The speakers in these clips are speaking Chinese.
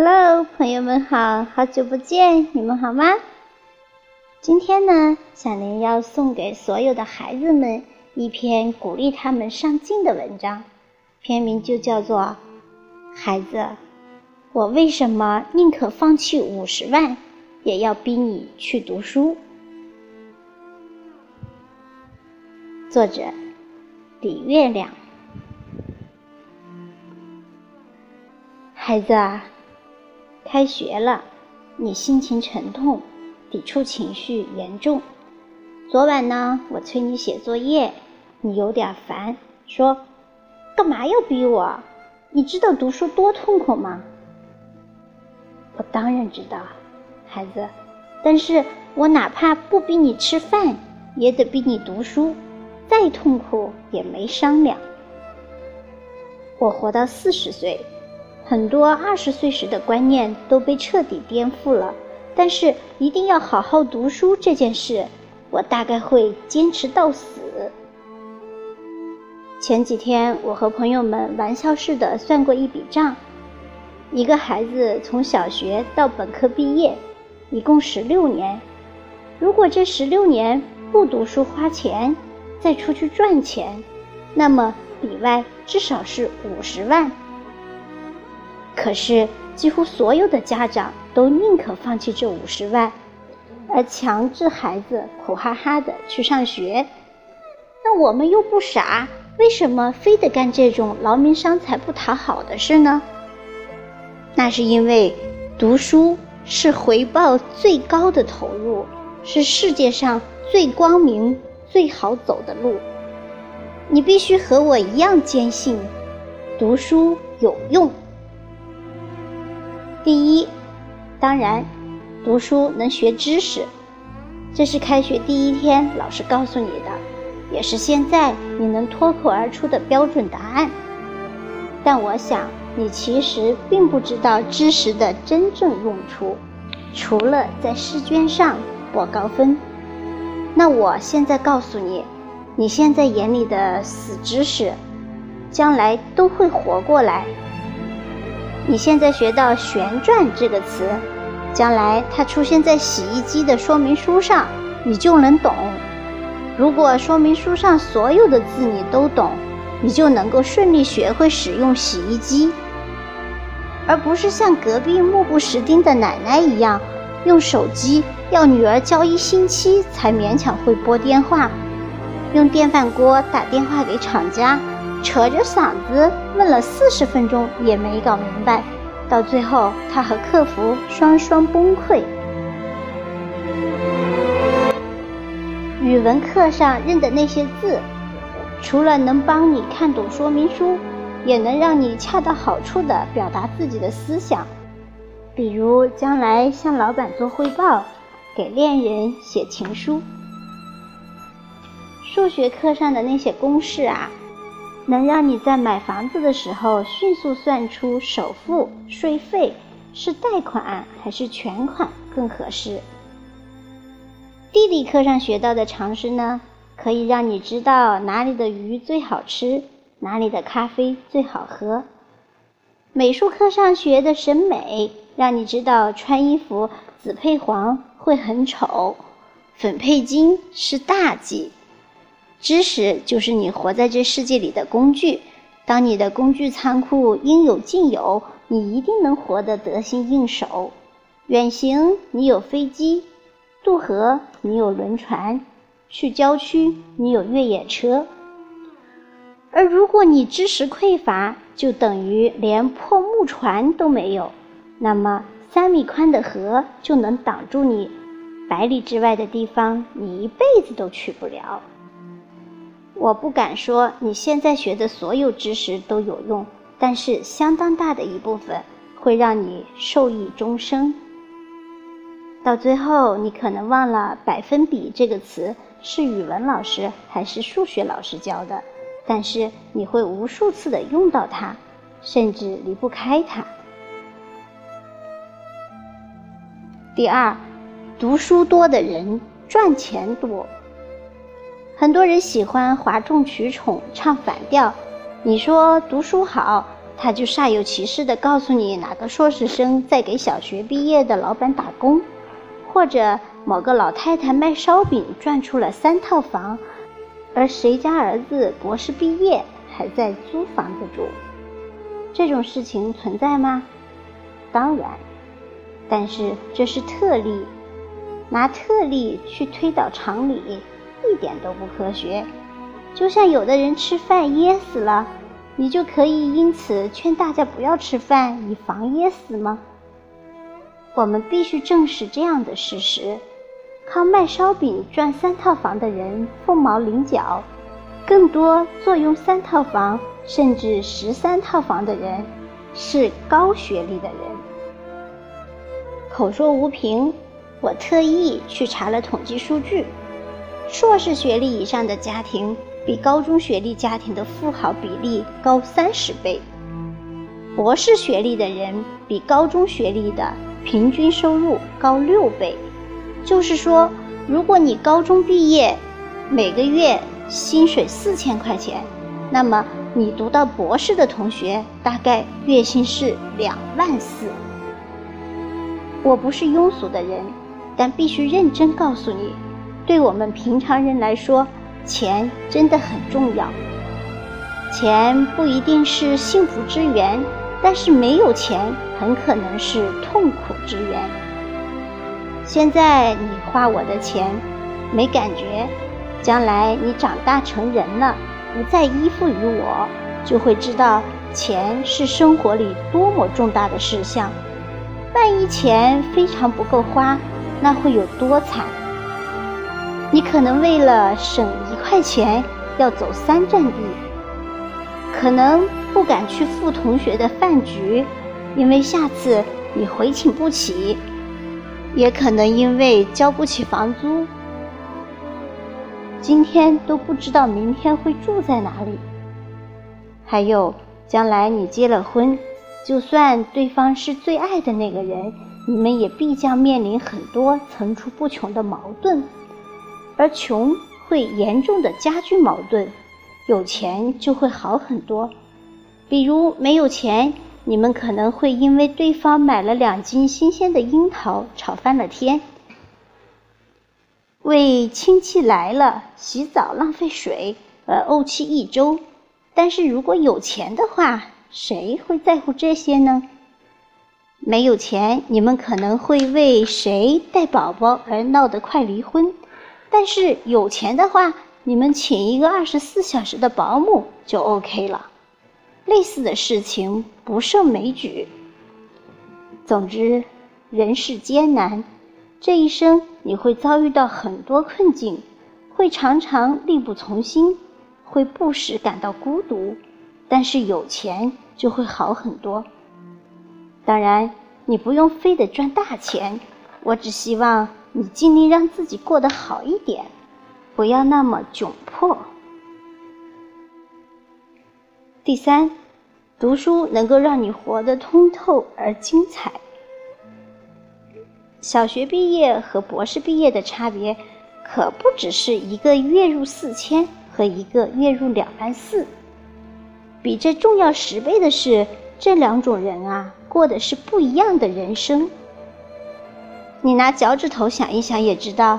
Hello，朋友们好，好久不见，你们好吗？今天呢，小林要送给所有的孩子们一篇鼓励他们上进的文章，篇名就叫做《孩子，我为什么宁可放弃五十万，也要逼你去读书》。作者：李月亮。孩子啊，开学了，你心情沉痛，抵触情绪严重。昨晚呢，我催你写作业，你有点烦，说：“干嘛要逼我？你知道读书多痛苦吗？”我当然知道，孩子，但是我哪怕不逼你吃饭，也得逼你读书，再痛苦也没商量。我活到四十岁。很多二十岁时的观念都被彻底颠覆了，但是一定要好好读书这件事，我大概会坚持到死。前几天我和朋友们玩笑似的算过一笔账：一个孩子从小学到本科毕业，一共十六年。如果这十六年不读书花钱，再出去赚钱，那么里外至少是五十万。可是，几乎所有的家长都宁可放弃这五十万，而强制孩子苦哈哈的去上学。那我们又不傻，为什么非得干这种劳民伤财、不讨好的事呢？那是因为读书是回报最高的投入，是世界上最光明、最好走的路。你必须和我一样坚信，读书有用。第一，当然，读书能学知识，这是开学第一天老师告诉你的，也是现在你能脱口而出的标准答案。但我想，你其实并不知道知识的真正用处，除了在试卷上博高分。那我现在告诉你，你现在眼里的死知识，将来都会活过来。你现在学到“旋转”这个词，将来它出现在洗衣机的说明书上，你就能懂。如果说明书上所有的字你都懂，你就能够顺利学会使用洗衣机，而不是像隔壁目不识丁的奶奶一样，用手机要女儿教一星期才勉强会拨电话，用电饭锅打电话给厂家。扯着嗓子问了四十分钟也没搞明白，到最后他和客服双双崩溃。语文课上认的那些字，除了能帮你看懂说明书，也能让你恰到好处地表达自己的思想。比如将来向老板做汇报，给恋人写情书。数学课上的那些公式啊。能让你在买房子的时候迅速算出首付、税费是贷款还是全款更合适。地理课上学到的常识呢，可以让你知道哪里的鱼最好吃，哪里的咖啡最好喝。美术课上学的审美，让你知道穿衣服紫配黄会很丑，粉配金是大忌。知识就是你活在这世界里的工具。当你的工具仓库应有尽有，你一定能活得得心应手。远行你有飞机，渡河你有轮船，去郊区你有越野车。而如果你知识匮乏，就等于连破木船都没有。那么三米宽的河就能挡住你，百里之外的地方你一辈子都去不了。我不敢说你现在学的所有知识都有用，但是相当大的一部分会让你受益终生。到最后，你可能忘了“百分比”这个词是语文老师还是数学老师教的，但是你会无数次的用到它，甚至离不开它。第二，读书多的人赚钱多。很多人喜欢哗众取宠、唱反调。你说读书好，他就煞有其事地告诉你哪个硕士生在给小学毕业的老板打工，或者某个老太太卖烧饼赚出了三套房，而谁家儿子博士毕业还在租房子住。这种事情存在吗？当然，但是这是特例，拿特例去推导常理，一点都不科学。就像有的人吃饭噎死了。你就可以因此劝大家不要吃饭，以防噎死吗？我们必须正视这样的事实：靠卖烧饼赚三套房的人凤毛麟角，更多坐拥三套房甚至十三套房的人是高学历的人。口说无凭，我特意去查了统计数据，硕士学历以上的家庭。比高中学历家庭的富豪比例高三十倍，博士学历的人比高中学历的平均收入高六倍。就是说，如果你高中毕业，每个月薪水四千块钱，那么你读到博士的同学大概月薪是两万四。我不是庸俗的人，但必须认真告诉你，对我们平常人来说。钱真的很重要，钱不一定是幸福之源，但是没有钱很可能是痛苦之源。现在你花我的钱没感觉，将来你长大成人了，不再依附于我，就会知道钱是生活里多么重大的事项。万一钱非常不够花，那会有多惨？你可能为了省一块钱要走三站地，可能不敢去赴同学的饭局，因为下次你回请不起；也可能因为交不起房租，今天都不知道明天会住在哪里。还有，将来你结了婚，就算对方是最爱的那个人，你们也必将面临很多层出不穷的矛盾。而穷会严重的加剧矛盾，有钱就会好很多。比如没有钱，你们可能会因为对方买了两斤新鲜的樱桃吵翻了天；为亲戚来了洗澡浪费水而怄气一周。但是如果有钱的话，谁会在乎这些呢？没有钱，你们可能会为谁带宝宝而闹得快离婚。但是有钱的话，你们请一个二十四小时的保姆就 OK 了。类似的事情不胜枚举。总之，人世艰难，这一生你会遭遇到很多困境，会常常力不从心，会不时感到孤独。但是有钱就会好很多。当然，你不用非得赚大钱，我只希望。你尽力让自己过得好一点，不要那么窘迫。第三，读书能够让你活得通透而精彩。小学毕业和博士毕业的差别，可不只是一个月入四千和一个月入两万四。比这重要十倍的是，这两种人啊，过的是不一样的人生。你拿脚趾头想一想，也知道，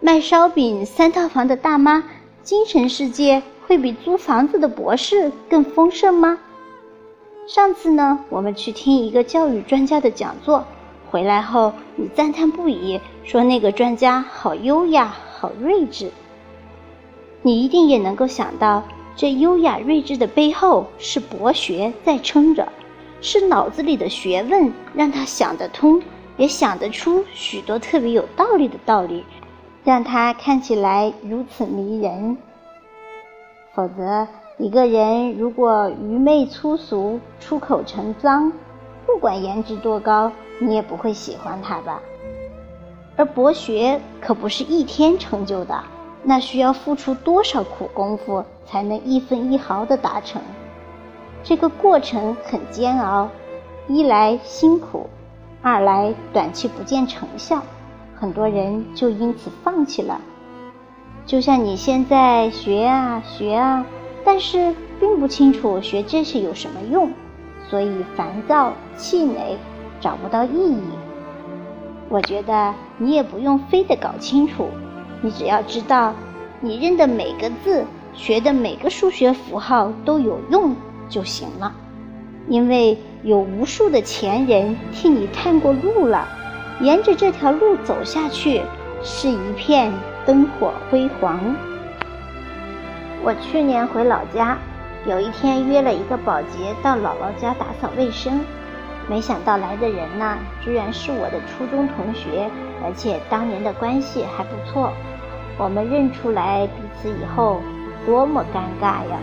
卖烧饼三套房的大妈，精神世界会比租房子的博士更丰盛吗？上次呢，我们去听一个教育专家的讲座，回来后你赞叹不已，说那个专家好优雅，好睿智。你一定也能够想到，这优雅睿智的背后是博学在撑着，是脑子里的学问让他想得通。也想得出许多特别有道理的道理，让他看起来如此迷人。否则，一个人如果愚昧粗俗、出口成脏，不管颜值多高，你也不会喜欢他吧？而博学可不是一天成就的，那需要付出多少苦功夫才能一分一毫的达成？这个过程很煎熬，一来辛苦。二来短期不见成效，很多人就因此放弃了。就像你现在学啊学啊，但是并不清楚学这些有什么用，所以烦躁、气馁，找不到意义。我觉得你也不用非得搞清楚，你只要知道，你认的每个字、学的每个数学符号都有用就行了。因为有无数的前人替你探过路了，沿着这条路走下去，是一片灯火辉煌。我去年回老家，有一天约了一个保洁到姥姥家打扫卫生。没想到来的人呢，居然是我的初中同学，而且当年的关系还不错。我们认出来彼此以后，多么尴尬呀！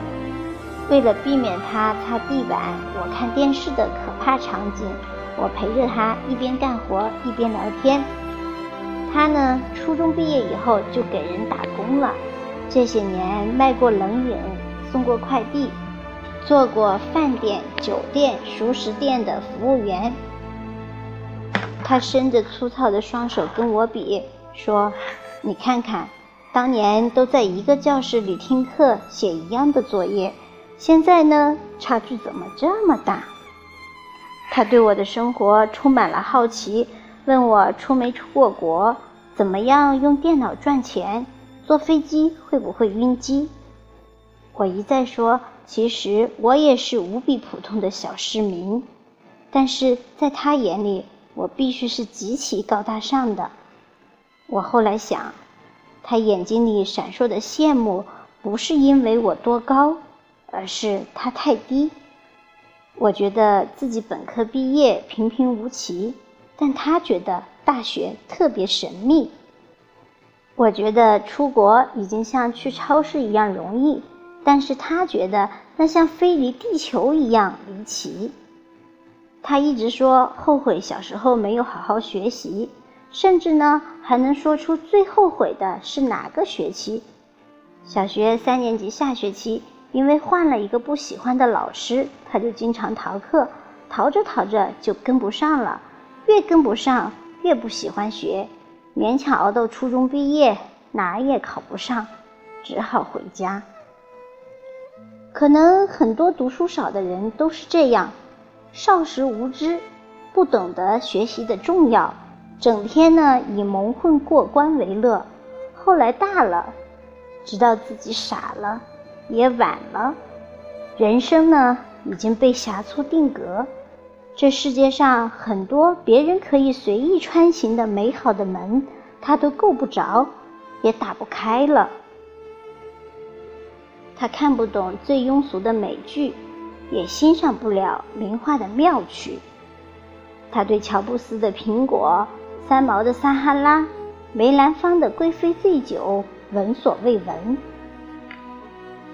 为了避免他擦地板、我看电视的可怕场景，我陪着他一边干活一边聊天。他呢，初中毕业以后就给人打工了，这些年卖过冷饮，送过快递。做过饭店、酒店、熟食店的服务员。他伸着粗糙的双手跟我比，说：“你看看，当年都在一个教室里听课、写一样的作业，现在呢，差距怎么这么大？”他对我的生活充满了好奇，问我出没出过国，怎么样用电脑赚钱，坐飞机会不会晕机。我一再说。其实我也是无比普通的小市民，但是在他眼里，我必须是极其高大上的。我后来想，他眼睛里闪烁的羡慕，不是因为我多高，而是他太低。我觉得自己本科毕业平平无奇，但他觉得大学特别神秘。我觉得出国已经像去超市一样容易。但是他觉得那像飞离地球一样离奇。他一直说后悔小时候没有好好学习，甚至呢还能说出最后悔的是哪个学期。小学三年级下学期，因为换了一个不喜欢的老师，他就经常逃课，逃着逃着就跟不上了，越跟不上越不喜欢学，勉强熬到初中毕业，哪也考不上，只好回家。可能很多读书少的人都是这样，少时无知，不懂得学习的重要，整天呢以蒙混过关为乐。后来大了，知道自己傻了，也晚了。人生呢已经被狭促定格，这世界上很多别人可以随意穿行的美好的门，他都够不着，也打不开了。他看不懂最庸俗的美剧，也欣赏不了名画的妙趣。他对乔布斯的苹果、三毛的撒哈拉、梅兰芳的贵妃醉酒闻所未闻。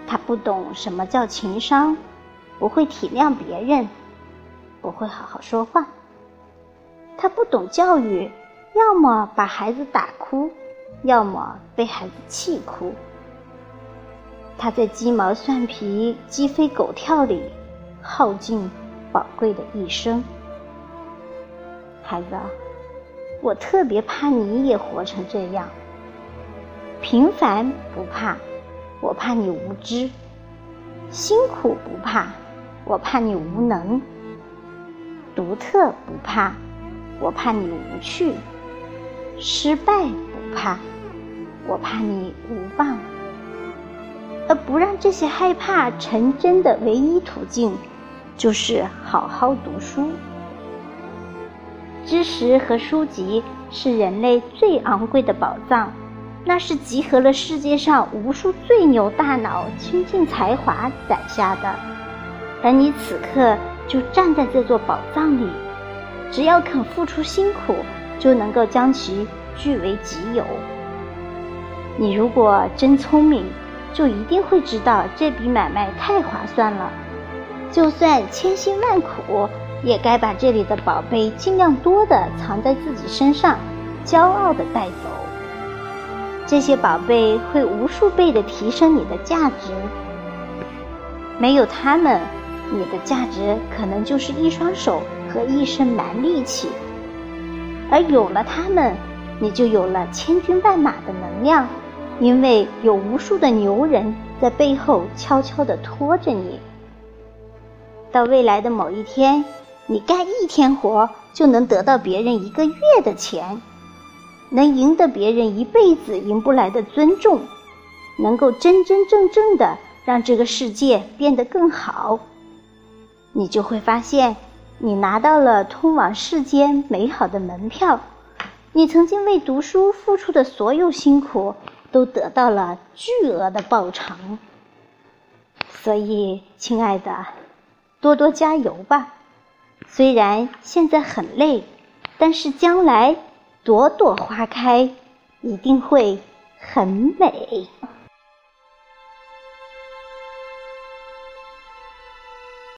他不懂什么叫情商，不会体谅别人，不会好好说话。他不懂教育，要么把孩子打哭，要么被孩子气哭。他在鸡毛蒜皮、鸡飞狗跳里耗尽宝贵的一生。孩子，我特别怕你也活成这样。平凡不怕，我怕你无知；辛苦不怕，我怕你无能；独特不怕，我怕你无趣；失败不怕，我怕你无望。而不让这些害怕成真的唯一途径，就是好好读书。知识和书籍是人类最昂贵的宝藏，那是集合了世界上无数最牛大脑、倾尽才华攒下的。而你此刻就站在这座宝藏里，只要肯付出辛苦，就能够将其据为己有。你如果真聪明。就一定会知道这笔买卖太划算了，就算千辛万苦，也该把这里的宝贝尽量多的藏在自己身上，骄傲的带走。这些宝贝会无数倍的提升你的价值，没有他们，你的价值可能就是一双手和一身蛮力气；而有了他们，你就有了千军万马的能量。因为有无数的牛人在背后悄悄地拖着你。到未来的某一天，你干一天活就能得到别人一个月的钱，能赢得别人一辈子赢不来的尊重，能够真真正正的让这个世界变得更好，你就会发现，你拿到了通往世间美好的门票，你曾经为读书付出的所有辛苦都得到了巨额的报偿。所以，亲爱的，多多加油吧！虽然现在很累，但是将来朵朵花开，一定会很美。